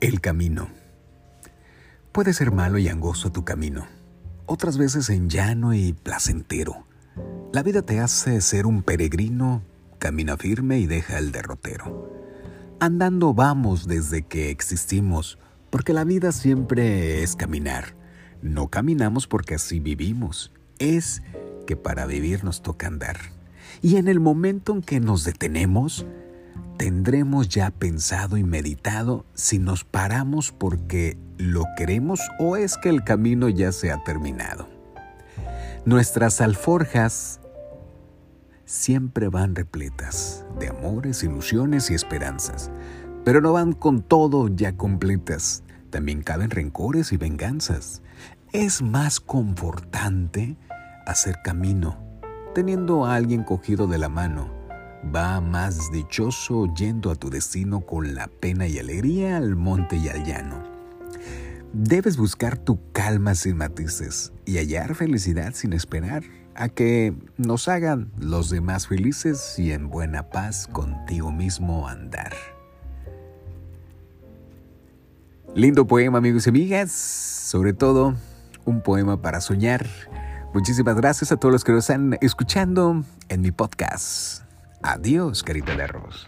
El camino. Puede ser malo y angosto tu camino, otras veces en llano y placentero. La vida te hace ser un peregrino, camina firme y deja el derrotero. Andando vamos desde que existimos, porque la vida siempre es caminar. No caminamos porque así vivimos, es que para vivir nos toca andar. Y en el momento en que nos detenemos, tendremos ya pensado y meditado si nos paramos porque lo queremos o es que el camino ya se ha terminado. Nuestras alforjas siempre van repletas de amores, ilusiones y esperanzas, pero no van con todo ya completas. También caben rencores y venganzas. Es más confortante hacer camino, teniendo a alguien cogido de la mano va más dichoso yendo a tu destino con la pena y alegría al monte y al llano. Debes buscar tu calma sin matices y hallar felicidad sin esperar a que nos hagan los demás felices y en buena paz contigo mismo andar. Lindo poema amigos y amigas, sobre todo un poema para soñar. Muchísimas gracias a todos los que nos están escuchando en mi podcast. Adiós, carita de.